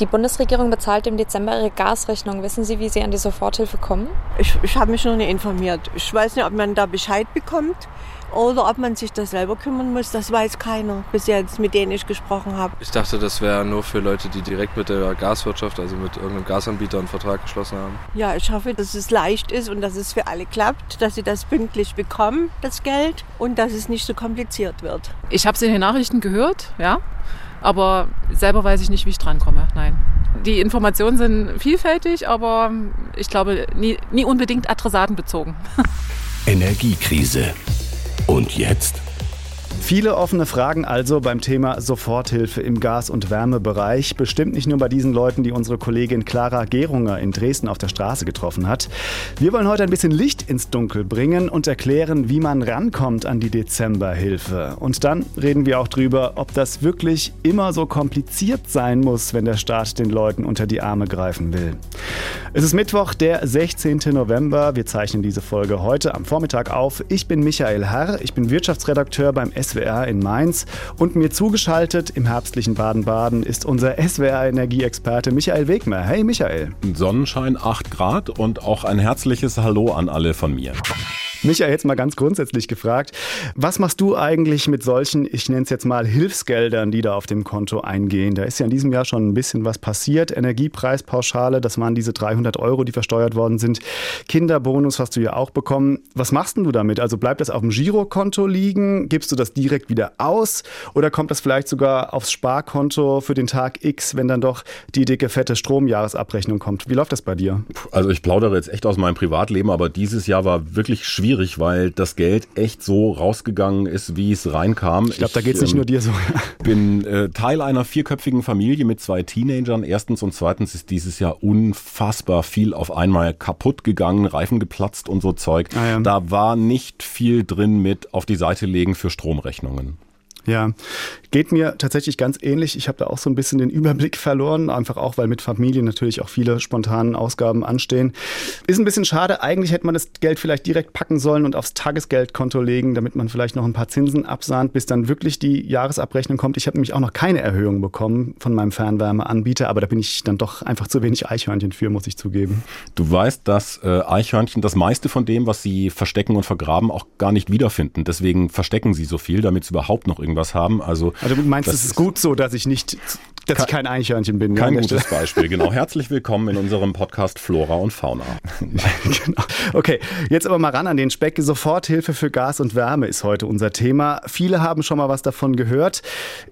Die Bundesregierung bezahlt im Dezember ihre Gasrechnung. Wissen Sie, wie Sie an die Soforthilfe kommen? Ich, ich habe mich noch nicht informiert. Ich weiß nicht, ob man da Bescheid bekommt oder ob man sich das selber kümmern muss. Das weiß keiner bis jetzt, mit denen ich gesprochen habe. Ich dachte, das wäre nur für Leute, die direkt mit der Gaswirtschaft, also mit irgendeinem Gasanbieter einen Vertrag geschlossen haben. Ja, ich hoffe, dass es leicht ist und dass es für alle klappt, dass sie das pünktlich bekommen, das Geld, und dass es nicht so kompliziert wird. Ich habe es in den Nachrichten gehört, ja. Aber selber weiß ich nicht, wie ich drankomme. Nein. Die Informationen sind vielfältig, aber ich glaube nie, nie unbedingt adressatenbezogen. Energiekrise. Und jetzt? Viele offene Fragen also beim Thema Soforthilfe im Gas- und Wärmebereich. Bestimmt nicht nur bei diesen Leuten, die unsere Kollegin Clara Gerunger in Dresden auf der Straße getroffen hat. Wir wollen heute ein bisschen Licht ins Dunkel bringen und erklären, wie man rankommt an die Dezemberhilfe. Und dann reden wir auch drüber, ob das wirklich immer so kompliziert sein muss, wenn der Staat den Leuten unter die Arme greifen will. Es ist Mittwoch, der 16. November. Wir zeichnen diese Folge heute am Vormittag auf. Ich bin Michael Herr, ich bin Wirtschaftsredakteur beim SWR in Mainz und mir zugeschaltet im herbstlichen Baden-Baden ist unser SWR-Energieexperte Michael Wegmer. Hey Michael. Sonnenschein 8 Grad und auch ein herzliches Hallo an alle von mir. Michael, jetzt mal ganz grundsätzlich gefragt, was machst du eigentlich mit solchen, ich nenne es jetzt mal Hilfsgeldern, die da auf dem Konto eingehen? Da ist ja in diesem Jahr schon ein bisschen was passiert. Energiepreispauschale, das waren diese 300 Euro, die versteuert worden sind. Kinderbonus hast du ja auch bekommen. Was machst denn du damit? Also bleibt das auf dem Girokonto liegen? Gibst du das direkt wieder aus? Oder kommt das vielleicht sogar aufs Sparkonto für den Tag X, wenn dann doch die dicke, fette Stromjahresabrechnung kommt? Wie läuft das bei dir? Also ich plaudere jetzt echt aus meinem Privatleben, aber dieses Jahr war wirklich schwierig schwierig, weil das Geld echt so rausgegangen ist, wie es reinkam. Ich glaube, da geht es nicht ähm, nur dir so. bin äh, Teil einer vierköpfigen Familie mit zwei Teenagern. Erstens und zweitens ist dieses Jahr unfassbar viel auf einmal kaputt gegangen, Reifen geplatzt und so Zeug. Ah, ja. Da war nicht viel drin mit auf die Seite legen für Stromrechnungen. Ja, geht mir tatsächlich ganz ähnlich. Ich habe da auch so ein bisschen den Überblick verloren, einfach auch, weil mit Familie natürlich auch viele spontanen Ausgaben anstehen. Ist ein bisschen schade. Eigentlich hätte man das Geld vielleicht direkt packen sollen und aufs Tagesgeldkonto legen, damit man vielleicht noch ein paar Zinsen absahnt, bis dann wirklich die Jahresabrechnung kommt. Ich habe nämlich auch noch keine Erhöhung bekommen von meinem Fernwärmeanbieter, aber da bin ich dann doch einfach zu wenig Eichhörnchen für, muss ich zugeben. Du weißt, dass äh, Eichhörnchen das meiste von dem, was sie verstecken und vergraben, auch gar nicht wiederfinden. Deswegen verstecken sie so viel, damit es überhaupt noch irgendwie irgendwas haben. Also, also du meinst, es ist gut so, dass ich nicht, dass ich kein Eichhörnchen bin. Kein gutes Beispiel, genau. Herzlich willkommen in unserem Podcast Flora und Fauna. genau. Okay, jetzt aber mal ran an den Speck. Soforthilfe für Gas und Wärme ist heute unser Thema. Viele haben schon mal was davon gehört.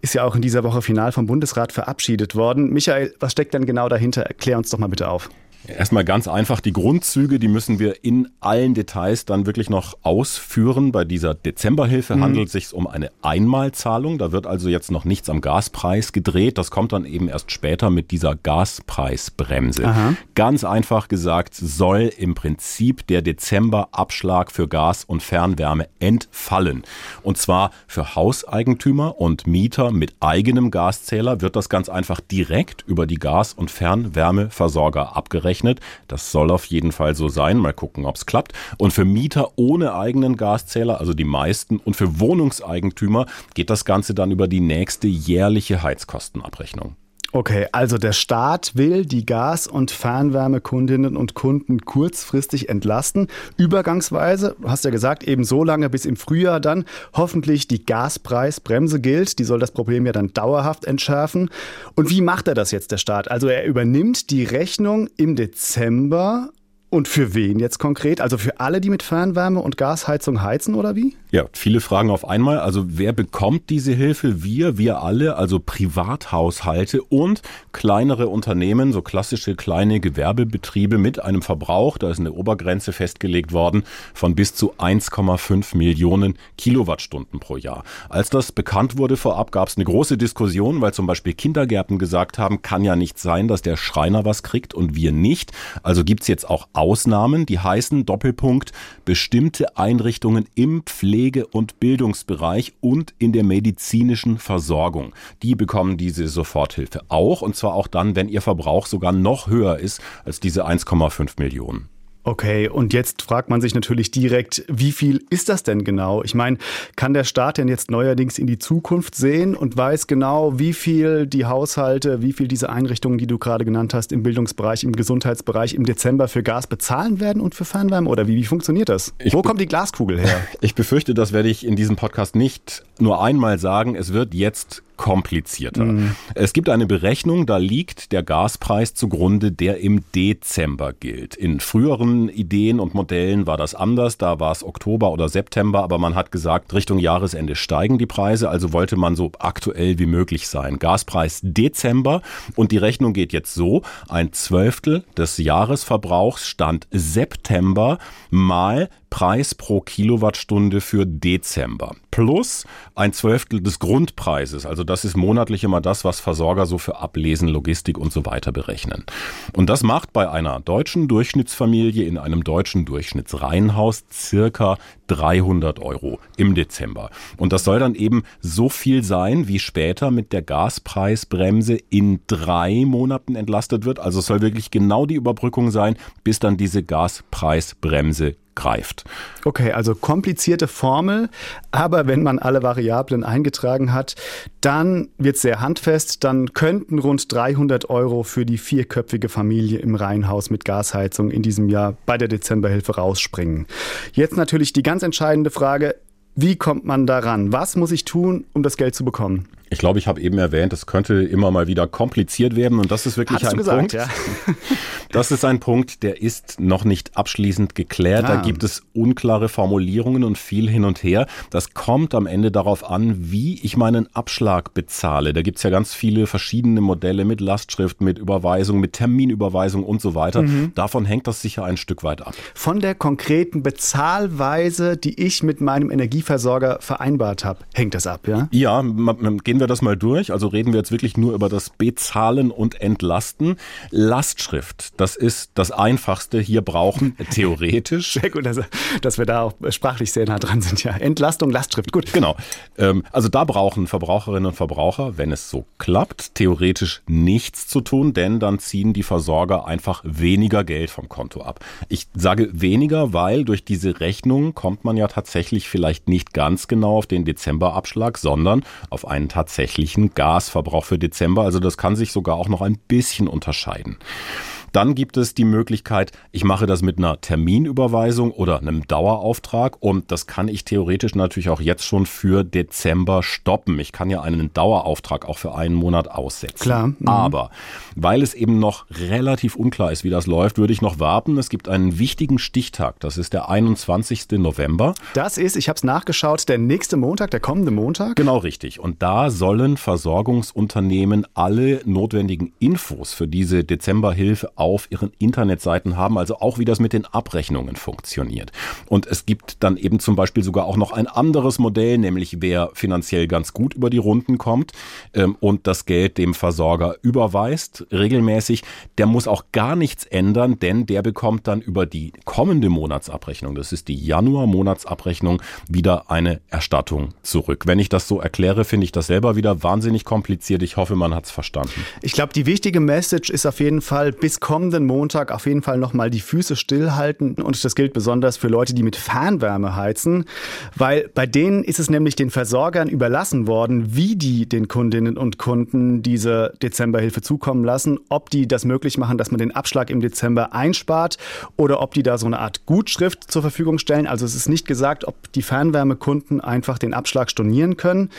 Ist ja auch in dieser Woche final vom Bundesrat verabschiedet worden. Michael, was steckt denn genau dahinter? Erklär uns doch mal bitte auf. Erstmal ganz einfach, die Grundzüge, die müssen wir in allen Details dann wirklich noch ausführen. Bei dieser Dezemberhilfe mhm. handelt es sich um eine Einmalzahlung. Da wird also jetzt noch nichts am Gaspreis gedreht. Das kommt dann eben erst später mit dieser Gaspreisbremse. Aha. Ganz einfach gesagt, soll im Prinzip der Dezemberabschlag für Gas und Fernwärme entfallen. Und zwar für Hauseigentümer und Mieter mit eigenem Gaszähler wird das ganz einfach direkt über die Gas- und Fernwärmeversorger abgerechnet gerechnet. Das soll auf jeden Fall so sein. Mal gucken, ob es klappt. Und für Mieter ohne eigenen Gaszähler, also die meisten, und für Wohnungseigentümer geht das Ganze dann über die nächste jährliche Heizkostenabrechnung. Okay, also der Staat will die Gas- und Fernwärmekundinnen und Kunden kurzfristig entlasten. Übergangsweise, hast ja gesagt, eben so lange bis im Frühjahr dann hoffentlich die Gaspreisbremse gilt. Die soll das Problem ja dann dauerhaft entschärfen. Und wie macht er das jetzt, der Staat? Also er übernimmt die Rechnung im Dezember und für wen jetzt konkret? Also für alle, die mit Fernwärme und Gasheizung heizen oder wie? Ja, viele Fragen auf einmal. Also wer bekommt diese Hilfe? Wir, wir alle, also Privathaushalte und kleinere Unternehmen, so klassische kleine Gewerbebetriebe mit einem Verbrauch, da ist eine Obergrenze festgelegt worden, von bis zu 1,5 Millionen Kilowattstunden pro Jahr. Als das bekannt wurde vorab, gab es eine große Diskussion, weil zum Beispiel Kindergärten gesagt haben, kann ja nicht sein, dass der Schreiner was kriegt und wir nicht. Also gibt's jetzt auch Ausnahmen, die heißen Doppelpunkt bestimmte Einrichtungen im Pflege- und Bildungsbereich und in der medizinischen Versorgung. Die bekommen diese Soforthilfe auch und zwar auch dann, wenn ihr Verbrauch sogar noch höher ist als diese 1,5 Millionen. Okay, und jetzt fragt man sich natürlich direkt, wie viel ist das denn genau? Ich meine, kann der Staat denn jetzt neuerdings in die Zukunft sehen und weiß genau, wie viel die Haushalte, wie viel diese Einrichtungen, die du gerade genannt hast, im Bildungsbereich, im Gesundheitsbereich im Dezember für Gas bezahlen werden und für Fernwärme? Oder wie, wie funktioniert das? Ich Wo kommt die Glaskugel her? Ich befürchte, das werde ich in diesem Podcast nicht nur einmal sagen. Es wird jetzt komplizierter. Mhm. Es gibt eine Berechnung, da liegt der Gaspreis zugrunde, der im Dezember gilt. In früheren Ideen und Modellen war das anders, da war es Oktober oder September, aber man hat gesagt, Richtung Jahresende steigen die Preise, also wollte man so aktuell wie möglich sein. Gaspreis Dezember und die Rechnung geht jetzt so, ein Zwölftel des Jahresverbrauchs stand September mal Preis pro Kilowattstunde für Dezember plus ein Zwölftel des Grundpreises. Also das ist monatlich immer das, was Versorger so für Ablesen, Logistik und so weiter berechnen. Und das macht bei einer deutschen Durchschnittsfamilie in einem deutschen Durchschnittsreihenhaus circa 300 Euro im Dezember. Und das soll dann eben so viel sein, wie später mit der Gaspreisbremse in drei Monaten entlastet wird. Also es soll wirklich genau die Überbrückung sein, bis dann diese Gaspreisbremse greift. Okay, also komplizierte Formel, aber wenn man alle Variablen eingetragen hat, dann wird es sehr handfest. Dann könnten rund 300 Euro für die vierköpfige Familie im Reihenhaus mit Gasheizung in diesem Jahr bei der Dezemberhilfe rausspringen. Jetzt natürlich die ganz entscheidende Frage, wie kommt man daran? Was muss ich tun, um das Geld zu bekommen? Ich glaube, ich habe eben erwähnt, es könnte immer mal wieder kompliziert werden und das ist wirklich Hast ein gesagt, Punkt. Ja. Das ist ein Punkt, der ist noch nicht abschließend geklärt. Ah. Da gibt es unklare Formulierungen und viel hin und her. Das kommt am Ende darauf an, wie ich meinen Abschlag bezahle. Da gibt es ja ganz viele verschiedene Modelle mit Lastschrift, mit Überweisung, mit Terminüberweisung und so weiter. Mhm. Davon hängt das sicher ein Stück weit ab. Von der konkreten Bezahlweise, die ich mit meinem Energieversorger vereinbart habe, hängt das ab, ja? Ja, gehen wir das mal durch. Also reden wir jetzt wirklich nur über das Bezahlen und Entlasten. Lastschrift, das ist das Einfachste. Hier brauchen theoretisch. Sehr gut, dass, dass wir da auch sprachlich sehr nah dran sind. Ja, Entlastung, Lastschrift, gut. Genau. Ähm, also da brauchen Verbraucherinnen und Verbraucher, wenn es so klappt, theoretisch nichts zu tun, denn dann ziehen die Versorger einfach weniger Geld vom Konto ab. Ich sage weniger, weil durch diese Rechnung kommt man ja tatsächlich vielleicht nicht ganz genau auf den Dezemberabschlag, sondern auf einen tatsächlichen tatsächlichen Gasverbrauch für Dezember. Also das kann sich sogar auch noch ein bisschen unterscheiden. Dann gibt es die Möglichkeit, ich mache das mit einer Terminüberweisung oder einem Dauerauftrag und das kann ich theoretisch natürlich auch jetzt schon für Dezember stoppen. Ich kann ja einen Dauerauftrag auch für einen Monat aussetzen. Klar. Mhm. Aber weil es eben noch relativ unklar ist, wie das läuft, würde ich noch warten. Es gibt einen wichtigen Stichtag. Das ist der 21. November. Das ist, ich habe es nachgeschaut, der nächste Montag, der kommende Montag. Genau richtig. Und da sollen Versorgungsunternehmen alle notwendigen Infos für diese Dezemberhilfe auf ihren Internetseiten haben, also auch wie das mit den Abrechnungen funktioniert. Und es gibt dann eben zum Beispiel sogar auch noch ein anderes Modell, nämlich wer finanziell ganz gut über die Runden kommt ähm, und das Geld dem Versorger überweist, regelmäßig, der muss auch gar nichts ändern, denn der bekommt dann über die kommende Monatsabrechnung, das ist die Januar-Monatsabrechnung, wieder eine Erstattung zurück. Wenn ich das so erkläre, finde ich das selber wieder wahnsinnig kompliziert. Ich hoffe, man hat es verstanden. Ich glaube, die wichtige Message ist auf jeden Fall, bis kommenden Montag auf jeden Fall nochmal die Füße stillhalten. Und das gilt besonders für Leute, die mit Fernwärme heizen, weil bei denen ist es nämlich den Versorgern überlassen worden, wie die den Kundinnen und Kunden diese Dezemberhilfe zukommen lassen, ob die das möglich machen, dass man den Abschlag im Dezember einspart oder ob die da so eine Art Gutschrift zur Verfügung stellen. Also es ist nicht gesagt, ob die Fernwärmekunden einfach den Abschlag stornieren können.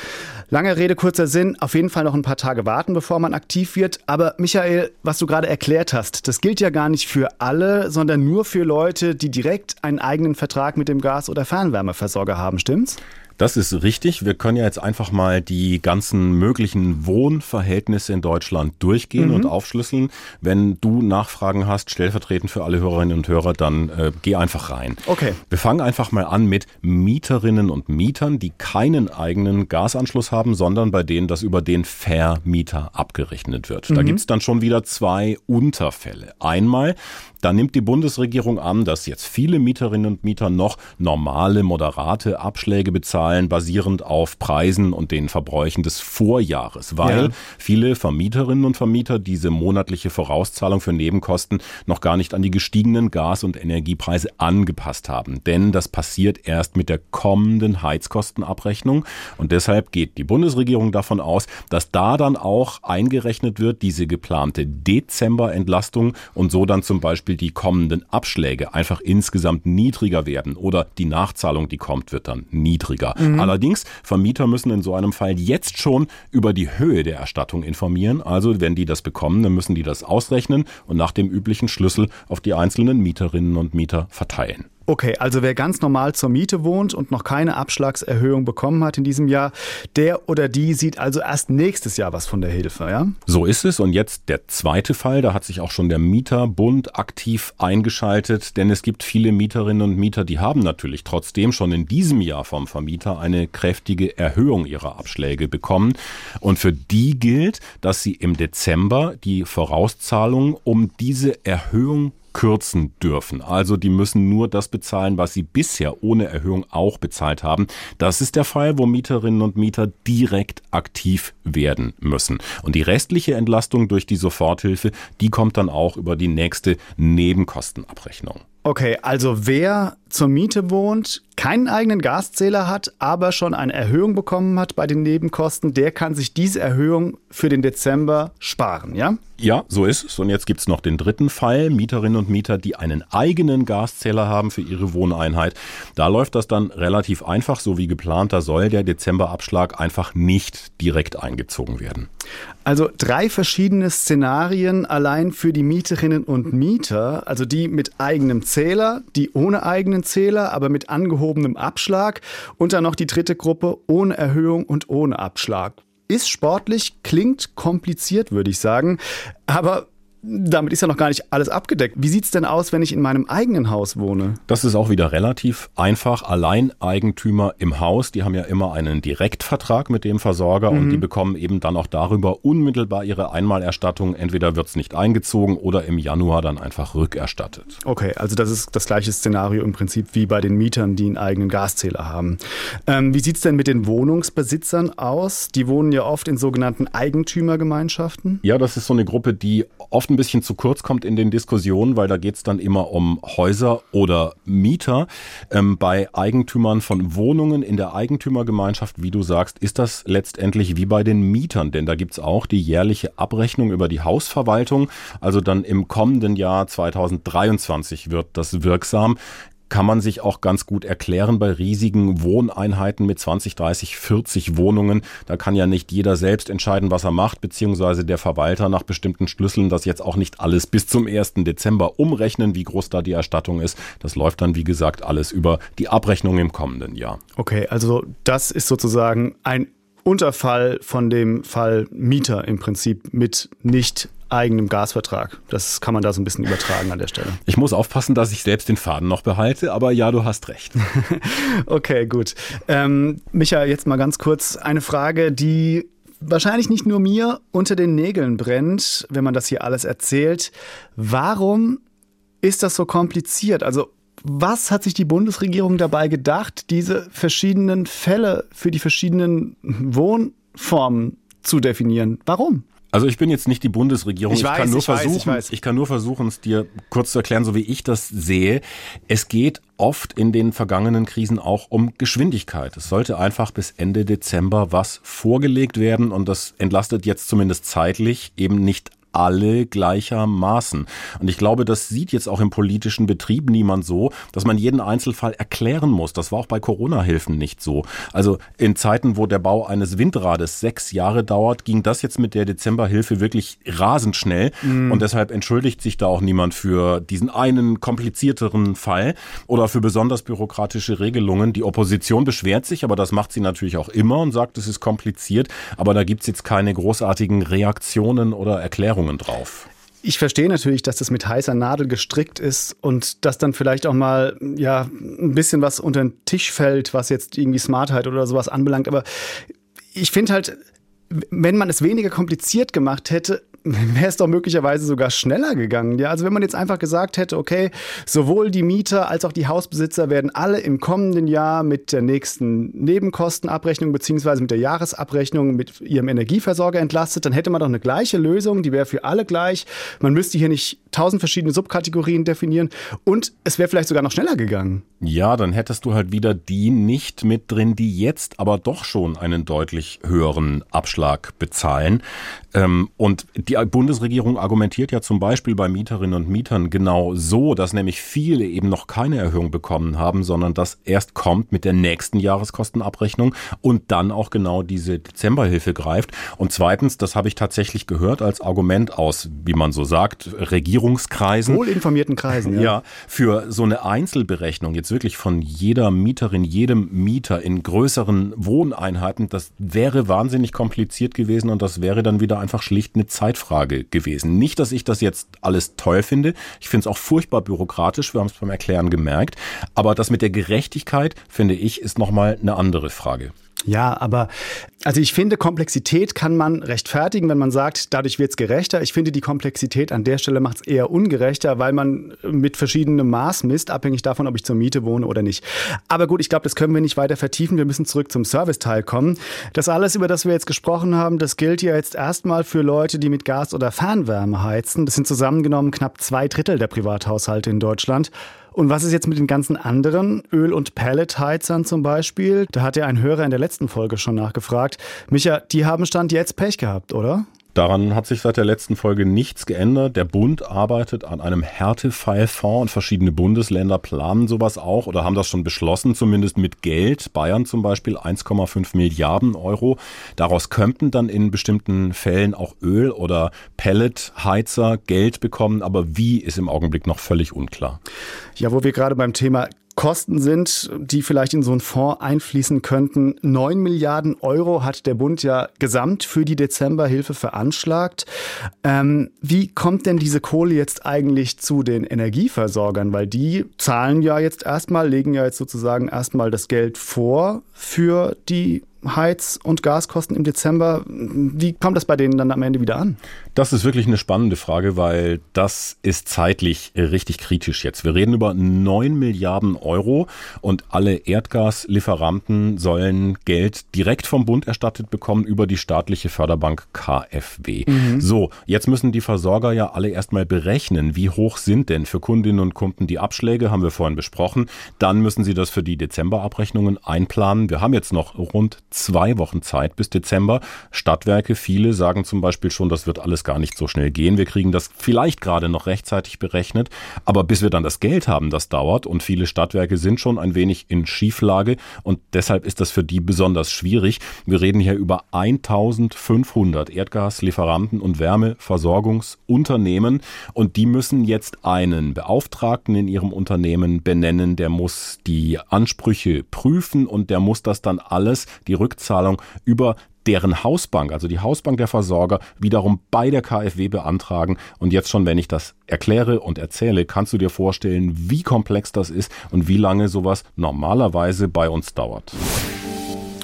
Lange Rede, kurzer Sinn, auf jeden Fall noch ein paar Tage warten, bevor man aktiv wird. Aber Michael, was du gerade erklärt hast, das gilt ja gar nicht für alle, sondern nur für Leute, die direkt einen eigenen Vertrag mit dem Gas- oder Fernwärmeversorger haben, stimmt's? Das ist richtig. Wir können ja jetzt einfach mal die ganzen möglichen Wohnverhältnisse in Deutschland durchgehen mhm. und aufschlüsseln. Wenn du Nachfragen hast, stellvertretend für alle Hörerinnen und Hörer, dann äh, geh einfach rein. Okay. Wir fangen einfach mal an mit Mieterinnen und Mietern, die keinen eigenen Gasanschluss haben, sondern bei denen das über den Vermieter abgerechnet wird. Mhm. Da gibt's dann schon wieder zwei Unterfälle. Einmal Da nimmt die Bundesregierung an, dass jetzt viele Mieterinnen und Mieter noch normale, moderate Abschläge bezahlen, basierend auf Preisen und den Verbräuchen des Vorjahres, weil ja. viele Vermieterinnen und Vermieter diese monatliche Vorauszahlung für Nebenkosten noch gar nicht an die gestiegenen Gas- und Energiepreise angepasst haben. Denn das passiert erst mit der kommenden Heizkostenabrechnung und deshalb geht die Bundesregierung davon aus, dass da dann auch eingerechnet wird diese geplante Dezemberentlastung und so dann zum Beispiel die kommenden Abschläge einfach insgesamt niedriger werden oder die Nachzahlung, die kommt, wird dann niedriger. Mhm. Allerdings, Vermieter müssen in so einem Fall jetzt schon über die Höhe der Erstattung informieren. Also wenn die das bekommen, dann müssen die das ausrechnen und nach dem üblichen Schlüssel auf die einzelnen Mieterinnen und Mieter verteilen. Okay, also wer ganz normal zur Miete wohnt und noch keine Abschlagserhöhung bekommen hat in diesem Jahr, der oder die sieht also erst nächstes Jahr was von der Hilfe, ja? So ist es. Und jetzt der zweite Fall, da hat sich auch schon der Mieterbund aktiv eingeschaltet, denn es gibt viele Mieterinnen und Mieter, die haben natürlich trotzdem schon in diesem Jahr vom Vermieter eine kräftige Erhöhung ihrer Abschläge bekommen. Und für die gilt, dass sie im Dezember die Vorauszahlung um diese Erhöhung kürzen dürfen. Also die müssen nur das bezahlen, was sie bisher ohne Erhöhung auch bezahlt haben. Das ist der Fall, wo Mieterinnen und Mieter direkt aktiv werden müssen. Und die restliche Entlastung durch die Soforthilfe, die kommt dann auch über die nächste Nebenkostenabrechnung. Okay, also wer zur Miete wohnt, keinen eigenen Gaszähler hat, aber schon eine Erhöhung bekommen hat bei den Nebenkosten, der kann sich diese Erhöhung für den Dezember sparen, ja? Ja, so ist es. Und jetzt gibt's noch den dritten Fall. Mieterinnen und Mieter, die einen eigenen Gaszähler haben für ihre Wohneinheit. Da läuft das dann relativ einfach, so wie geplant. Da soll der Dezemberabschlag einfach nicht direkt eingezogen werden. Also drei verschiedene Szenarien allein für die Mieterinnen und Mieter, also die mit eigenem Zähler, die ohne eigenen Zähler, aber mit angehobenem Abschlag und dann noch die dritte Gruppe ohne Erhöhung und ohne Abschlag. Ist sportlich, klingt kompliziert, würde ich sagen. Aber damit ist ja noch gar nicht alles abgedeckt. Wie sieht es denn aus, wenn ich in meinem eigenen Haus wohne? Das ist auch wieder relativ einfach. Alleineigentümer im Haus, die haben ja immer einen Direktvertrag mit dem Versorger mhm. und die bekommen eben dann auch darüber unmittelbar ihre Einmalerstattung. Entweder wird es nicht eingezogen oder im Januar dann einfach rückerstattet. Okay, also das ist das gleiche Szenario im Prinzip wie bei den Mietern, die einen eigenen Gaszähler haben. Ähm, wie sieht es denn mit den Wohnungsbesitzern aus? Die wohnen ja oft in sogenannten Eigentümergemeinschaften. Ja, das ist so eine Gruppe, die oft ein bisschen zu kurz kommt in den Diskussionen, weil da geht es dann immer um Häuser oder Mieter. Ähm, bei Eigentümern von Wohnungen in der Eigentümergemeinschaft, wie du sagst, ist das letztendlich wie bei den Mietern, denn da gibt es auch die jährliche Abrechnung über die Hausverwaltung. Also dann im kommenden Jahr 2023 wird das wirksam kann man sich auch ganz gut erklären bei riesigen Wohneinheiten mit 20, 30, 40 Wohnungen. Da kann ja nicht jeder selbst entscheiden, was er macht, beziehungsweise der Verwalter nach bestimmten Schlüsseln das jetzt auch nicht alles bis zum 1. Dezember umrechnen, wie groß da die Erstattung ist. Das läuft dann, wie gesagt, alles über die Abrechnung im kommenden Jahr. Okay, also das ist sozusagen ein Unterfall von dem Fall Mieter im Prinzip mit nicht eigenem Gasvertrag. Das kann man da so ein bisschen übertragen an der Stelle. Ich muss aufpassen, dass ich selbst den Faden noch behalte, aber ja, du hast recht. okay, gut. Ähm, Micha, jetzt mal ganz kurz eine Frage, die wahrscheinlich nicht nur mir unter den Nägeln brennt, wenn man das hier alles erzählt. Warum ist das so kompliziert? Also was hat sich die Bundesregierung dabei gedacht, diese verschiedenen Fälle für die verschiedenen Wohnformen zu definieren? Warum? Also ich bin jetzt nicht die Bundesregierung. Ich, weiß, ich kann nur ich versuchen, weiß, ich, weiß. ich kann nur versuchen, es dir kurz zu erklären, so wie ich das sehe. Es geht oft in den vergangenen Krisen auch um Geschwindigkeit. Es sollte einfach bis Ende Dezember was vorgelegt werden und das entlastet jetzt zumindest zeitlich eben nicht alle gleichermaßen. Und ich glaube, das sieht jetzt auch im politischen Betrieb niemand so, dass man jeden Einzelfall erklären muss. Das war auch bei Corona-Hilfen nicht so. Also in Zeiten, wo der Bau eines Windrades sechs Jahre dauert, ging das jetzt mit der Dezemberhilfe wirklich rasend schnell. Mhm. Und deshalb entschuldigt sich da auch niemand für diesen einen komplizierteren Fall oder für besonders bürokratische Regelungen. Die Opposition beschwert sich, aber das macht sie natürlich auch immer und sagt, es ist kompliziert. Aber da gibt's jetzt keine großartigen Reaktionen oder Erklärungen. Erklärungen drauf. Ich verstehe natürlich, dass das mit heißer Nadel gestrickt ist und dass dann vielleicht auch mal ja ein bisschen was unter den Tisch fällt, was jetzt irgendwie Smartheit oder sowas anbelangt. Aber ich finde halt, wenn man es weniger kompliziert gemacht hätte, wäre es doch möglicherweise sogar schneller gegangen. Ja, also wenn man jetzt einfach gesagt hätte, okay, sowohl die Mieter als auch die Hausbesitzer werden alle im kommenden Jahr mit der nächsten Nebenkostenabrechnung beziehungsweise mit der Jahresabrechnung mit ihrem Energieversorger entlastet, dann hätte man doch eine gleiche Lösung, die wäre für alle gleich. Man müsste hier nicht tausend verschiedene Subkategorien definieren und es wäre vielleicht sogar noch schneller gegangen. Ja, dann hättest du halt wieder die nicht mit drin, die jetzt aber doch schon einen deutlich höheren Abschlag bezahlen. Ähm, und die Bundesregierung argumentiert ja zum Beispiel bei Mieterinnen und Mietern genau so, dass nämlich viele eben noch keine Erhöhung bekommen haben, sondern das erst kommt mit der nächsten Jahreskostenabrechnung und dann auch genau diese Dezemberhilfe greift. Und zweitens, das habe ich tatsächlich gehört als Argument aus, wie man so sagt, Regierungskreisen. Wohlinformierten Kreisen, ja. Ja, für so eine Einzelberechnung jetzt wirklich von jeder Mieterin, jedem Mieter in größeren Wohneinheiten, das wäre wahnsinnig kompliziert gewesen und das wäre dann wieder einfach schlicht eine Zeitfrage gewesen. Nicht, dass ich das jetzt alles toll finde. Ich finde es auch furchtbar bürokratisch. Wir haben es beim Erklären gemerkt. Aber das mit der Gerechtigkeit, finde ich, ist nochmal eine andere Frage. Ja, aber also ich finde, Komplexität kann man rechtfertigen, wenn man sagt, dadurch wird es gerechter. Ich finde, die Komplexität an der Stelle macht es eher ungerechter, weil man mit verschiedenem Maß misst, abhängig davon, ob ich zur Miete wohne oder nicht. Aber gut, ich glaube, das können wir nicht weiter vertiefen. Wir müssen zurück zum Serviceteil kommen. Das alles, über das wir jetzt gesprochen haben, das gilt ja jetzt erstmal für Leute, die mit Gas oder Fernwärme heizen. Das sind zusammengenommen knapp zwei Drittel der Privathaushalte in Deutschland. Und was ist jetzt mit den ganzen anderen Öl- und Pelletheizern zum Beispiel? Da hat ja ein Hörer in der letzten Folge schon nachgefragt. Micha, die haben Stand jetzt Pech gehabt, oder? Daran hat sich seit der letzten Folge nichts geändert. Der Bund arbeitet an einem Härtefallfonds und verschiedene Bundesländer planen sowas auch oder haben das schon beschlossen, zumindest mit Geld. Bayern zum Beispiel 1,5 Milliarden Euro. Daraus könnten dann in bestimmten Fällen auch Öl- oder Pelletheizer Geld bekommen, aber wie ist im Augenblick noch völlig unklar. Ja, wo wir gerade beim Thema Kosten sind, die vielleicht in so einen Fonds einfließen könnten. Neun Milliarden Euro hat der Bund ja gesamt für die Dezemberhilfe veranschlagt. Ähm, wie kommt denn diese Kohle jetzt eigentlich zu den Energieversorgern? Weil die zahlen ja jetzt erstmal, legen ja jetzt sozusagen erstmal das Geld vor für die Heiz- und Gaskosten im Dezember. Wie kommt das bei denen dann am Ende wieder an? Das ist wirklich eine spannende Frage, weil das ist zeitlich richtig kritisch jetzt. Wir reden über 9 Milliarden Euro und alle Erdgaslieferanten sollen Geld direkt vom Bund erstattet bekommen über die staatliche Förderbank KfW. Mhm. So, jetzt müssen die Versorger ja alle erstmal berechnen, wie hoch sind denn für Kundinnen und Kunden die Abschläge, haben wir vorhin besprochen. Dann müssen sie das für die Dezemberabrechnungen einplanen. Wir haben jetzt noch rund zwei Wochen Zeit bis Dezember. Stadtwerke, viele sagen zum Beispiel schon, das wird alles gar nicht so schnell gehen. Wir kriegen das vielleicht gerade noch rechtzeitig berechnet, aber bis wir dann das Geld haben, das dauert und viele Stadtwerke sind schon ein wenig in Schieflage und deshalb ist das für die besonders schwierig. Wir reden hier über 1500 Erdgaslieferanten und Wärmeversorgungsunternehmen und die müssen jetzt einen Beauftragten in ihrem Unternehmen benennen, der muss die Ansprüche prüfen und der muss das dann alles, die Rückzahlung über deren Hausbank, also die Hausbank der Versorger, wiederum bei der KfW beantragen. Und jetzt schon, wenn ich das erkläre und erzähle, kannst du dir vorstellen, wie komplex das ist und wie lange sowas normalerweise bei uns dauert.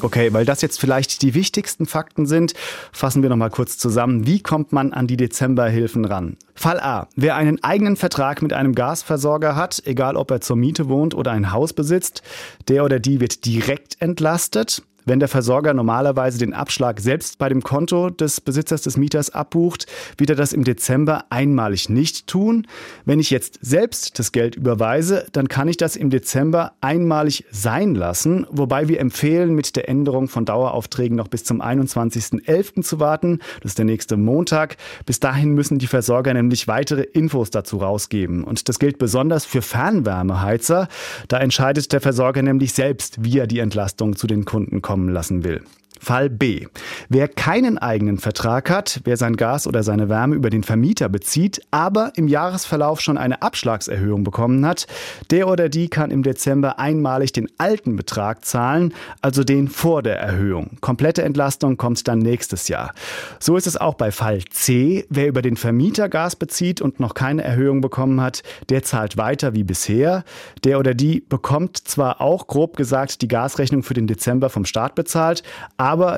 Okay, weil das jetzt vielleicht die wichtigsten Fakten sind, fassen wir nochmal kurz zusammen. Wie kommt man an die Dezemberhilfen ran? Fall A. Wer einen eigenen Vertrag mit einem Gasversorger hat, egal ob er zur Miete wohnt oder ein Haus besitzt, der oder die wird direkt entlastet. Wenn der Versorger normalerweise den Abschlag selbst bei dem Konto des Besitzers des Mieters abbucht, wird er das im Dezember einmalig nicht tun. Wenn ich jetzt selbst das Geld überweise, dann kann ich das im Dezember einmalig sein lassen, wobei wir empfehlen, mit der Änderung von Daueraufträgen noch bis zum 21.11. zu warten. Das ist der nächste Montag. Bis dahin müssen die Versorger nämlich weitere Infos dazu rausgeben. Und das gilt besonders für Fernwärmeheizer. Da entscheidet der Versorger nämlich selbst, wie er die Entlastung zu den Kunden kommt kommen lassen will. Fall B. Wer keinen eigenen Vertrag hat, wer sein Gas oder seine Wärme über den Vermieter bezieht, aber im Jahresverlauf schon eine Abschlagserhöhung bekommen hat, der oder die kann im Dezember einmalig den alten Betrag zahlen, also den vor der Erhöhung. Komplette Entlastung kommt dann nächstes Jahr. So ist es auch bei Fall C. Wer über den Vermieter Gas bezieht und noch keine Erhöhung bekommen hat, der zahlt weiter wie bisher. Der oder die bekommt zwar auch grob gesagt die Gasrechnung für den Dezember vom Staat bezahlt,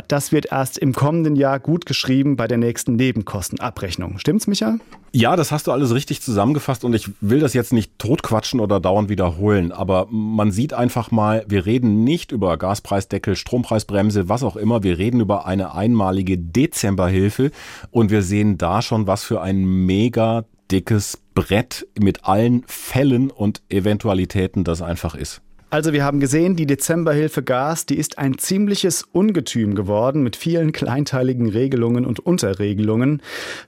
das wird erst im kommenden Jahr gut geschrieben bei der nächsten Nebenkostenabrechnung. Stimmt's, Michael? Ja, das hast du alles richtig zusammengefasst und ich will das jetzt nicht totquatschen oder dauernd wiederholen, aber man sieht einfach mal, wir reden nicht über Gaspreisdeckel, Strompreisbremse, was auch immer, wir reden über eine einmalige Dezemberhilfe und wir sehen da schon, was für ein mega dickes Brett mit allen Fällen und Eventualitäten das einfach ist. Also wir haben gesehen, die Dezemberhilfe Gas, die ist ein ziemliches Ungetüm geworden mit vielen kleinteiligen Regelungen und Unterregelungen.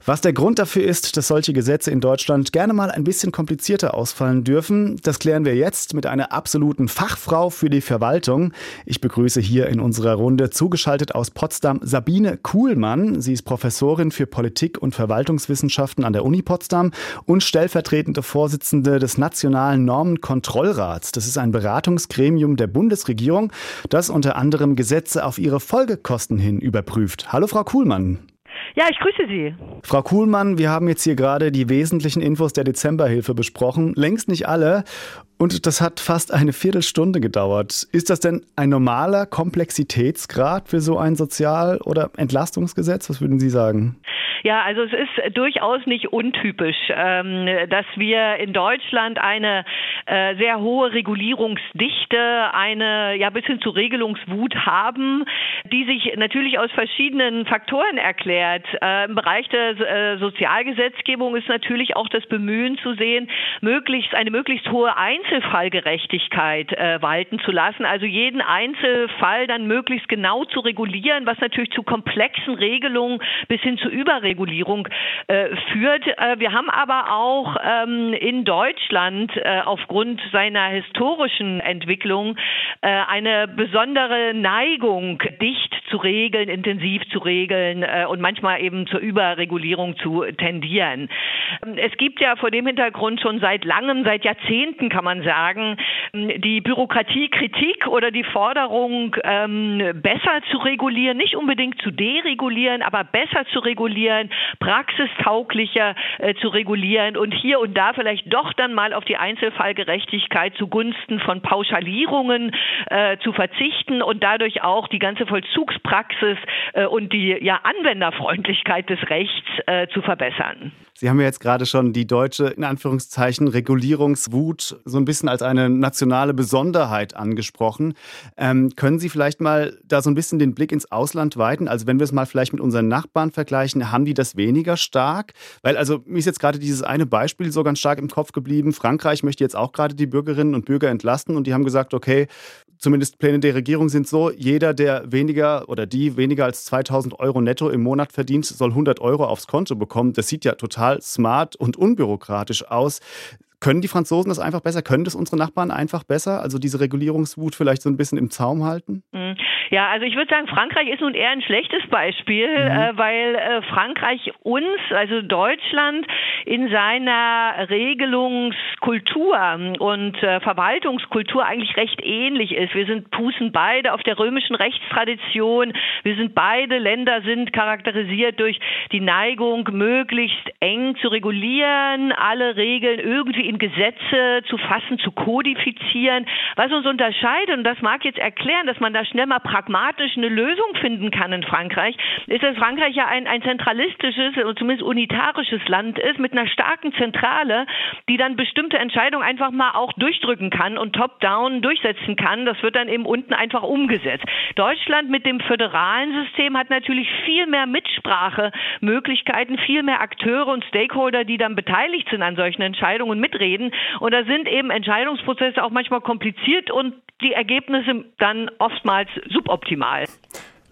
Was der Grund dafür ist, dass solche Gesetze in Deutschland gerne mal ein bisschen komplizierter ausfallen dürfen, das klären wir jetzt mit einer absoluten Fachfrau für die Verwaltung. Ich begrüße hier in unserer Runde zugeschaltet aus Potsdam Sabine Kuhlmann. Sie ist Professorin für Politik und Verwaltungswissenschaften an der Uni Potsdam und stellvertretende Vorsitzende des Nationalen Normenkontrollrats. Das ist ein Beratungs Beratungsgremium der Bundesregierung, das unter anderem Gesetze auf ihre Folgekosten hin überprüft. Hallo, Frau Kuhlmann. Ja, ich grüße Sie. Frau Kuhlmann, wir haben jetzt hier gerade die wesentlichen Infos der Dezemberhilfe besprochen. Längst nicht alle. Und das hat fast eine Viertelstunde gedauert. Ist das denn ein normaler Komplexitätsgrad für so ein Sozial- oder Entlastungsgesetz? Was würden Sie sagen? Ja, also es ist durchaus nicht untypisch, ähm, dass wir in Deutschland eine äh, sehr hohe Regulierungsdichte, eine ja bis hin zu Regelungswut haben, die sich natürlich aus verschiedenen Faktoren erklärt. Äh, Im Bereich der äh, Sozialgesetzgebung ist natürlich auch das Bemühen zu sehen, möglichst eine möglichst hohe Einzelfallgerechtigkeit walten zu lassen, also jeden Einzelfall dann möglichst genau zu regulieren, was natürlich zu komplexen Regelungen bis hin zu Überregulierung äh, führt. Äh, wir haben aber auch ähm, in Deutschland äh, aufgrund seiner historischen Entwicklung äh, eine besondere Neigung, dicht zu regeln, intensiv zu regeln äh, und manchmal eben zur Überregulierung zu tendieren. Ähm, es gibt ja vor dem Hintergrund schon seit langem, seit Jahrzehnten kann man sagen, die Bürokratiekritik oder die Forderung, ähm, besser zu regulieren, nicht unbedingt zu deregulieren, aber besser zu regulieren, praxistauglicher äh, zu regulieren und hier und da vielleicht doch dann mal auf die Einzelfallgerechtigkeit zugunsten von Pauschalierungen äh, zu verzichten und dadurch auch die ganze Vollzugspraxis äh, und die ja, Anwenderfreundlichkeit des Rechts äh, zu verbessern. Sie haben ja jetzt gerade schon die deutsche, in Anführungszeichen, Regulierungswut so ein bisschen als eine nationale Besonderheit angesprochen. Ähm, können Sie vielleicht mal da so ein bisschen den Blick ins Ausland weiten? Also wenn wir es mal vielleicht mit unseren Nachbarn vergleichen, haben die das weniger stark? Weil also mir ist jetzt gerade dieses eine Beispiel so ganz stark im Kopf geblieben. Frankreich möchte jetzt auch gerade die Bürgerinnen und Bürger entlasten und die haben gesagt, okay, zumindest Pläne der Regierung sind so, jeder, der weniger oder die weniger als 2000 Euro netto im Monat verdient, soll 100 Euro aufs Konto bekommen. Das sieht ja total smart und unbürokratisch aus. Können die Franzosen das einfach besser? Können das unsere Nachbarn einfach besser? Also diese Regulierungswut vielleicht so ein bisschen im Zaum halten? Mhm. Ja, also ich würde sagen, Frankreich ist nun eher ein schlechtes Beispiel, mhm. äh, weil äh, Frankreich uns, also Deutschland, in seiner Regelungskultur und äh, Verwaltungskultur eigentlich recht ähnlich ist. Wir sind pußen beide auf der römischen Rechtstradition. Wir sind beide Länder sind charakterisiert durch die Neigung, möglichst eng zu regulieren, alle Regeln irgendwie in Gesetze zu fassen, zu kodifizieren. Was uns unterscheidet, und das mag jetzt erklären, dass man da schnell mal pragmatisch eine Lösung finden kann in Frankreich, ist, dass Frankreich ja ein, ein zentralistisches und zumindest unitarisches Land ist mit einer starken Zentrale, die dann bestimmte Entscheidungen einfach mal auch durchdrücken kann und top-down durchsetzen kann. Das wird dann eben unten einfach umgesetzt. Deutschland mit dem föderalen System hat natürlich viel mehr Mitsprachemöglichkeiten, viel mehr Akteure und Stakeholder, die dann beteiligt sind an solchen Entscheidungen und mitreden. Und da sind eben Entscheidungsprozesse auch manchmal kompliziert und die Ergebnisse dann oftmals suboptimal.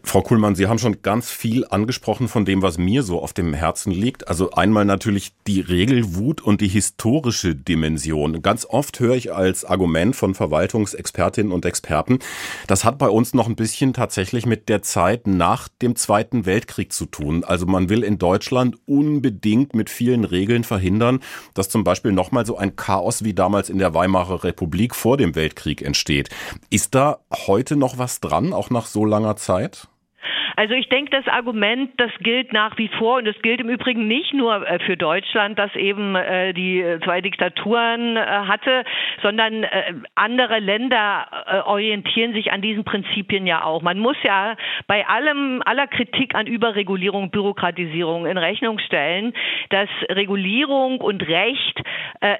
Frau Kuhlmann, Sie haben schon ganz viel angesprochen von dem, was mir so auf dem Herzen liegt. Also einmal natürlich die Regelwut und die historische Dimension. Ganz oft höre ich als Argument von Verwaltungsexpertinnen und Experten, das hat bei uns noch ein bisschen tatsächlich mit der Zeit nach dem Zweiten Weltkrieg zu tun. Also man will in Deutschland unbedingt mit vielen Regeln verhindern, dass zum Beispiel nochmal so ein Chaos wie damals in der Weimarer Republik vor dem Weltkrieg entsteht. Ist da heute noch was dran, auch nach so langer Zeit? Also ich denke, das Argument, das gilt nach wie vor und das gilt im Übrigen nicht nur äh, für Deutschland, das eben äh, die zwei Diktaturen äh, hatte, sondern andere Länder orientieren sich an diesen Prinzipien ja auch. Man muss ja bei allem, aller Kritik an Überregulierung, Bürokratisierung in Rechnung stellen, dass Regulierung und Recht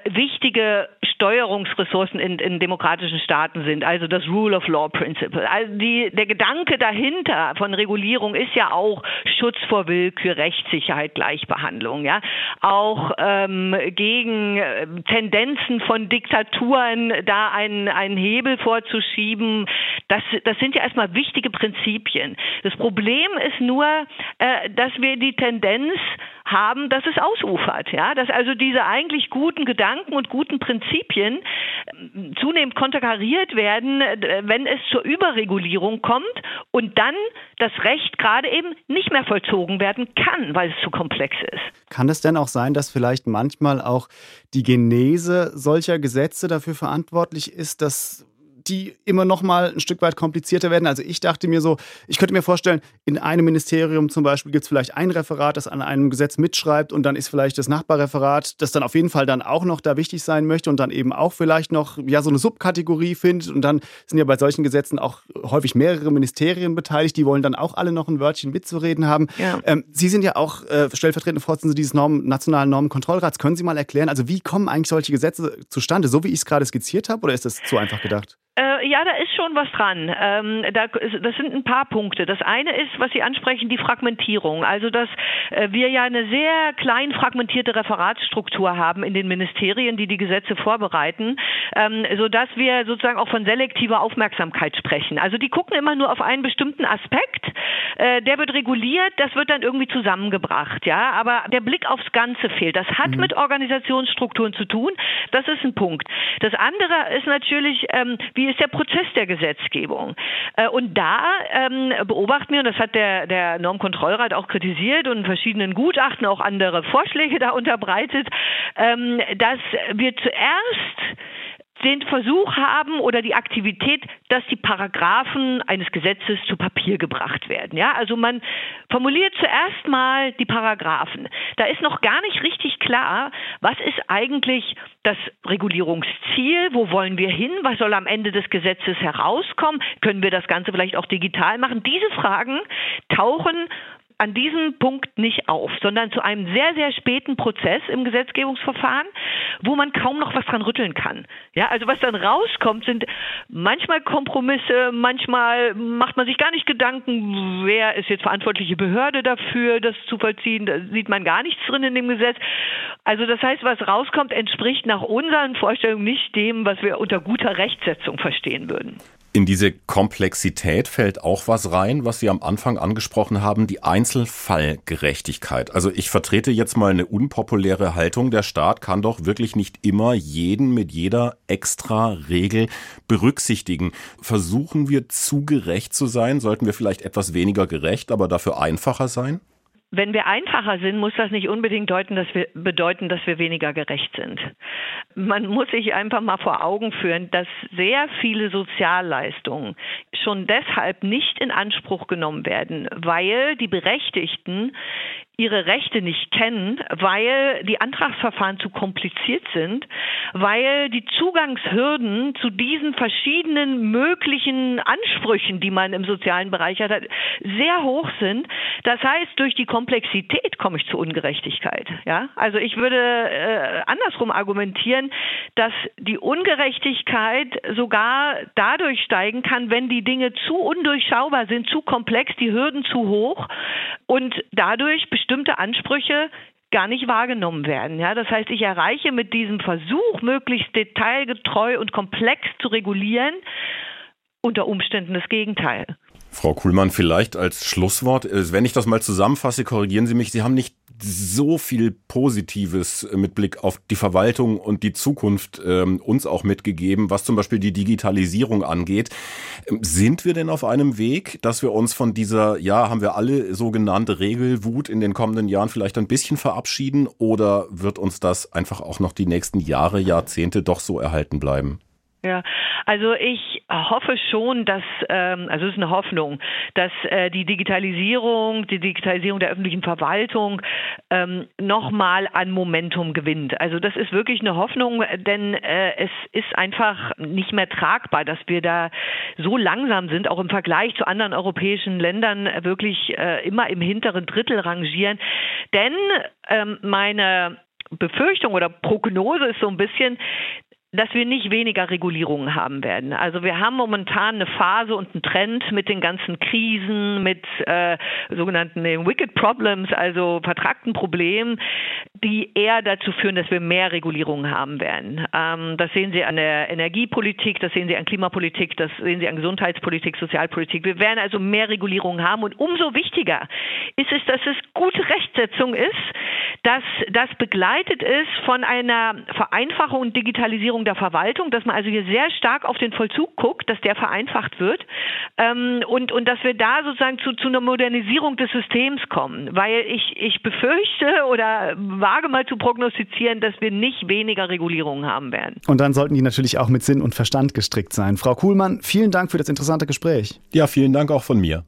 wichtige Steuerungsressourcen in, in demokratischen Staaten sind, also das Rule of Law Principle. Also die, der Gedanke dahinter von Regulierung ist ja auch Schutz vor Willkür, Rechtssicherheit, Gleichbehandlung, ja. Auch ähm, gegen äh, Tendenzen von Diktaturen da einen, einen Hebel vorzuschieben. Das, das sind ja erstmal wichtige Prinzipien. Das Problem ist nur, äh, dass wir die Tendenz haben, dass es ausufert, ja, dass also diese eigentlich guten Gedanken und guten Prinzipien ähm, zunehmend konterkariert werden, äh, wenn es zur Überregulierung kommt und dann das Recht gerade eben nicht mehr vollzogen werden kann, weil es zu komplex ist. Kann es denn auch sein, dass vielleicht manchmal auch die Genese solcher Gesetze dafür verantwortlich ist, dass die immer noch mal ein Stück weit komplizierter werden. Also ich dachte mir so, ich könnte mir vorstellen, in einem Ministerium zum Beispiel gibt es vielleicht ein Referat, das an einem Gesetz mitschreibt und dann ist vielleicht das Nachbarreferat, das dann auf jeden Fall dann auch noch da wichtig sein möchte und dann eben auch vielleicht noch ja so eine Subkategorie findet und dann sind ja bei solchen Gesetzen auch häufig mehrere Ministerien beteiligt, die wollen dann auch alle noch ein Wörtchen mitzureden haben. Ja. Ähm, Sie sind ja auch äh, stellvertretende Vorsitzende dieses Norm, nationalen Normenkontrollrats. Können Sie mal erklären, also wie kommen eigentlich solche Gesetze zustande, so wie ich es gerade skizziert habe, oder ist das zu einfach gedacht? Äh, ja, da ist schon was dran. Ähm, da, das sind ein paar Punkte. Das eine ist, was Sie ansprechen, die Fragmentierung. Also, dass äh, wir ja eine sehr klein fragmentierte Referatsstruktur haben in den Ministerien, die die Gesetze vorbereiten, ähm, sodass wir sozusagen auch von selektiver Aufmerksamkeit sprechen. Also, die gucken immer nur auf einen bestimmten Aspekt. Äh, der wird reguliert, das wird dann irgendwie zusammengebracht. Ja, aber der Blick aufs Ganze fehlt. Das hat mhm. mit Organisationsstrukturen zu tun. Das ist ein Punkt. Das andere ist natürlich, ähm, wie ist der Prozess der Gesetzgebung? Äh, und da ähm, beobachten wir, und das hat der, der Normkontrollrat auch kritisiert und in verschiedenen Gutachten auch andere Vorschläge da unterbreitet, ähm, dass wir zuerst den Versuch haben oder die Aktivität, dass die Paragraphen eines Gesetzes zu Papier gebracht werden. Ja, also man formuliert zuerst mal die Paragraphen. Da ist noch gar nicht richtig klar, was ist eigentlich das Regulierungsziel, wo wollen wir hin, was soll am Ende des Gesetzes herauskommen, können wir das Ganze vielleicht auch digital machen. Diese Fragen tauchen an diesem Punkt nicht auf, sondern zu einem sehr, sehr späten Prozess im Gesetzgebungsverfahren, wo man kaum noch was dran rütteln kann. Ja, also was dann rauskommt, sind manchmal Kompromisse, manchmal macht man sich gar nicht Gedanken, wer ist jetzt verantwortliche Behörde dafür, das zu vollziehen. Da sieht man gar nichts drin in dem Gesetz. Also das heißt, was rauskommt, entspricht nach unseren Vorstellungen nicht dem, was wir unter guter Rechtsetzung verstehen würden. In diese Komplexität fällt auch was rein, was Sie am Anfang angesprochen haben, die Einzelfallgerechtigkeit. Also ich vertrete jetzt mal eine unpopuläre Haltung. Der Staat kann doch wirklich nicht immer jeden mit jeder extra Regel berücksichtigen. Versuchen wir zu gerecht zu sein? Sollten wir vielleicht etwas weniger gerecht, aber dafür einfacher sein? Wenn wir einfacher sind, muss das nicht unbedingt deuten, dass wir, bedeuten, dass wir weniger gerecht sind. Man muss sich einfach mal vor Augen führen, dass sehr viele Sozialleistungen schon deshalb nicht in Anspruch genommen werden, weil die Berechtigten ihre Rechte nicht kennen, weil die Antragsverfahren zu kompliziert sind, weil die Zugangshürden zu diesen verschiedenen möglichen Ansprüchen, die man im sozialen Bereich hat, sehr hoch sind. Das heißt, durch die Komplexität komme ich zu Ungerechtigkeit. Ja, also ich würde äh, andersrum argumentieren, dass die Ungerechtigkeit sogar dadurch steigen kann, wenn die Dinge zu undurchschaubar sind, zu komplex, die Hürden zu hoch und dadurch bestimmte Ansprüche gar nicht wahrgenommen werden. Ja, das heißt, ich erreiche mit diesem Versuch, möglichst detailgetreu und komplex zu regulieren, unter Umständen das Gegenteil. Frau Kuhlmann, vielleicht als Schlusswort, äh, wenn ich das mal zusammenfasse, korrigieren Sie mich, Sie haben nicht so viel Positives mit Blick auf die Verwaltung und die Zukunft ähm, uns auch mitgegeben, was zum Beispiel die Digitalisierung angeht. Ähm, sind wir denn auf einem Weg, dass wir uns von dieser, ja, haben wir alle sogenannte Regelwut in den kommenden Jahren vielleicht ein bisschen verabschieden oder wird uns das einfach auch noch die nächsten Jahre, Jahrzehnte doch so erhalten bleiben? Ja, also ich hoffe schon, dass, ähm, also es ist eine Hoffnung, dass äh, die Digitalisierung, die Digitalisierung der öffentlichen Verwaltung ähm, nochmal an Momentum gewinnt. Also das ist wirklich eine Hoffnung, denn äh, es ist einfach nicht mehr tragbar, dass wir da so langsam sind, auch im Vergleich zu anderen europäischen Ländern wirklich äh, immer im hinteren Drittel rangieren. Denn ähm, meine Befürchtung oder Prognose ist so ein bisschen, dass wir nicht weniger Regulierungen haben werden. Also wir haben momentan eine Phase und einen Trend mit den ganzen Krisen, mit äh, sogenannten Wicked Problems, also vertragten Problemen, die eher dazu führen, dass wir mehr Regulierungen haben werden. Ähm, das sehen Sie an der Energiepolitik, das sehen Sie an Klimapolitik, das sehen Sie an Gesundheitspolitik, Sozialpolitik. Wir werden also mehr Regulierungen haben und umso wichtiger ist es, dass es gute Rechtsetzung ist, dass das begleitet ist von einer Vereinfachung und Digitalisierung der Verwaltung, dass man also hier sehr stark auf den Vollzug guckt, dass der vereinfacht wird ähm, und, und dass wir da sozusagen zu, zu einer Modernisierung des Systems kommen. Weil ich, ich befürchte oder wage mal zu prognostizieren, dass wir nicht weniger Regulierungen haben werden. Und dann sollten die natürlich auch mit Sinn und Verstand gestrickt sein. Frau Kuhlmann, vielen Dank für das interessante Gespräch. Ja, vielen Dank auch von mir.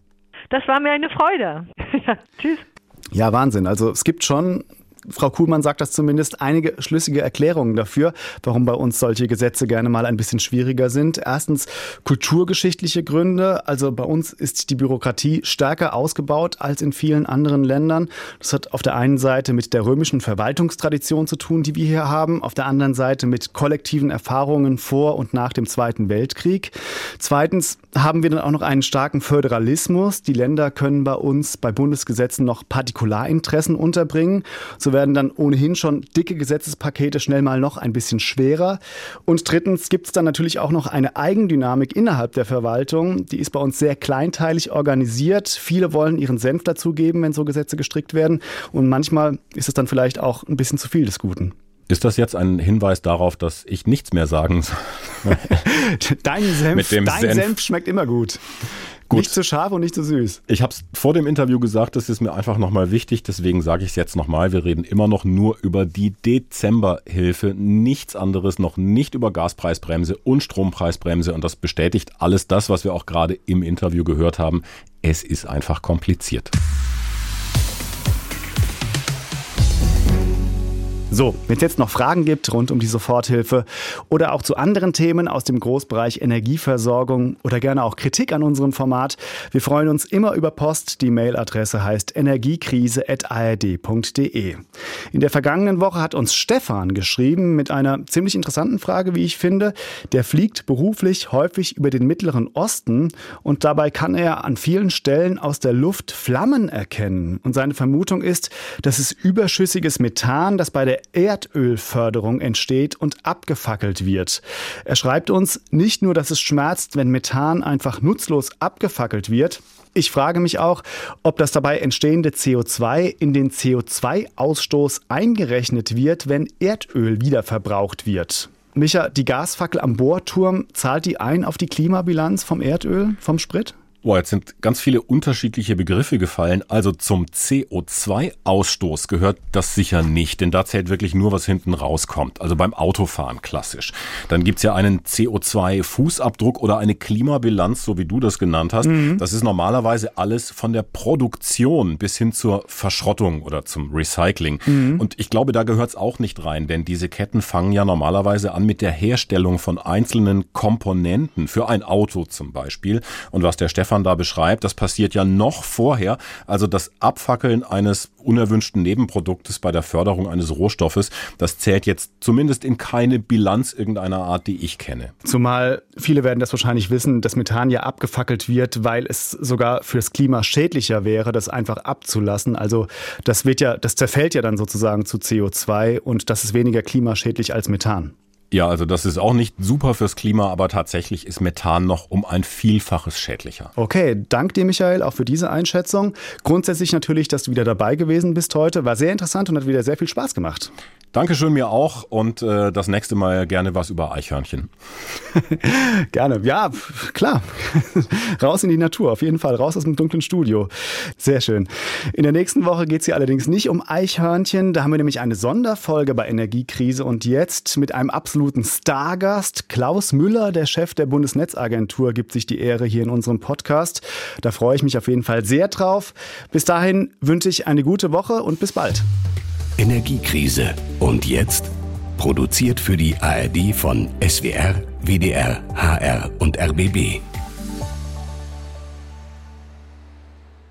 Das war mir eine Freude. ja, tschüss. Ja, Wahnsinn. Also es gibt schon Frau Kuhlmann sagt das zumindest, einige schlüssige Erklärungen dafür, warum bei uns solche Gesetze gerne mal ein bisschen schwieriger sind. Erstens kulturgeschichtliche Gründe. Also bei uns ist die Bürokratie stärker ausgebaut als in vielen anderen Ländern. Das hat auf der einen Seite mit der römischen Verwaltungstradition zu tun, die wir hier haben, auf der anderen Seite mit kollektiven Erfahrungen vor und nach dem Zweiten Weltkrieg. Zweitens haben wir dann auch noch einen starken Föderalismus. Die Länder können bei uns bei Bundesgesetzen noch Partikularinteressen unterbringen. So werden dann ohnehin schon dicke Gesetzespakete schnell mal noch ein bisschen schwerer. Und drittens gibt es dann natürlich auch noch eine Eigendynamik innerhalb der Verwaltung. Die ist bei uns sehr kleinteilig organisiert. Viele wollen ihren Senf dazugeben, wenn so Gesetze gestrickt werden. Und manchmal ist es dann vielleicht auch ein bisschen zu viel des Guten. Ist das jetzt ein Hinweis darauf, dass ich nichts mehr sagen soll? dein Senf, dein Senf. Senf schmeckt immer gut. Gut. Nicht zu scharf und nicht zu süß. Ich habe es vor dem Interview gesagt, das ist mir einfach nochmal wichtig, deswegen sage ich es jetzt nochmal. Wir reden immer noch nur über die Dezemberhilfe, nichts anderes, noch nicht über Gaspreisbremse und Strompreisbremse und das bestätigt alles das, was wir auch gerade im Interview gehört haben. Es ist einfach kompliziert. So, wenn es jetzt noch Fragen gibt rund um die Soforthilfe oder auch zu anderen Themen aus dem Großbereich Energieversorgung oder gerne auch Kritik an unserem Format, wir freuen uns immer über Post. Die Mailadresse heißt energiekrise.ard.de. In der vergangenen Woche hat uns Stefan geschrieben mit einer ziemlich interessanten Frage, wie ich finde. Der fliegt beruflich häufig über den Mittleren Osten und dabei kann er an vielen Stellen aus der Luft Flammen erkennen. Und seine Vermutung ist, dass es überschüssiges Methan, das bei der Erdölförderung entsteht und abgefackelt wird. Er schreibt uns nicht nur, dass es schmerzt, wenn Methan einfach nutzlos abgefackelt wird, ich frage mich auch, ob das dabei entstehende CO2 in den CO2-Ausstoß eingerechnet wird, wenn Erdöl wiederverbraucht wird. Micha, die Gasfackel am Bohrturm, zahlt die ein auf die Klimabilanz vom Erdöl, vom Sprit? Boah, jetzt sind ganz viele unterschiedliche Begriffe gefallen. Also zum CO2-Ausstoß gehört das sicher nicht, denn da zählt wirklich nur, was hinten rauskommt. Also beim Autofahren klassisch. Dann gibt's ja einen CO2-Fußabdruck oder eine Klimabilanz, so wie du das genannt hast. Mhm. Das ist normalerweise alles von der Produktion bis hin zur Verschrottung oder zum Recycling. Mhm. Und ich glaube, da gehört's auch nicht rein, denn diese Ketten fangen ja normalerweise an mit der Herstellung von einzelnen Komponenten für ein Auto zum Beispiel. Und was der Stefan Stefan da beschreibt, das passiert ja noch vorher. Also das Abfackeln eines unerwünschten Nebenproduktes bei der Förderung eines Rohstoffes, das zählt jetzt zumindest in keine Bilanz irgendeiner Art, die ich kenne. Zumal viele werden das wahrscheinlich wissen, dass Methan ja abgefackelt wird, weil es sogar fürs Klima schädlicher wäre, das einfach abzulassen. Also das wird ja, das zerfällt ja dann sozusagen zu CO2 und das ist weniger klimaschädlich als Methan. Ja, also das ist auch nicht super fürs Klima, aber tatsächlich ist Methan noch um ein Vielfaches schädlicher. Okay, dank dir, Michael, auch für diese Einschätzung. Grundsätzlich natürlich, dass du wieder dabei gewesen bist heute. War sehr interessant und hat wieder sehr viel Spaß gemacht. Dankeschön mir auch und äh, das nächste Mal gerne was über Eichhörnchen. gerne, ja, klar. raus in die Natur, auf jeden Fall, raus aus dem dunklen Studio. Sehr schön. In der nächsten Woche geht es hier allerdings nicht um Eichhörnchen. Da haben wir nämlich eine Sonderfolge bei Energiekrise und jetzt mit einem absoluten Stargast. Klaus Müller, der Chef der Bundesnetzagentur, gibt sich die Ehre hier in unserem Podcast. Da freue ich mich auf jeden Fall sehr drauf. Bis dahin wünsche ich eine gute Woche und bis bald. Energiekrise. Und jetzt? Produziert für die ARD von SWR, WDR, HR und RBB.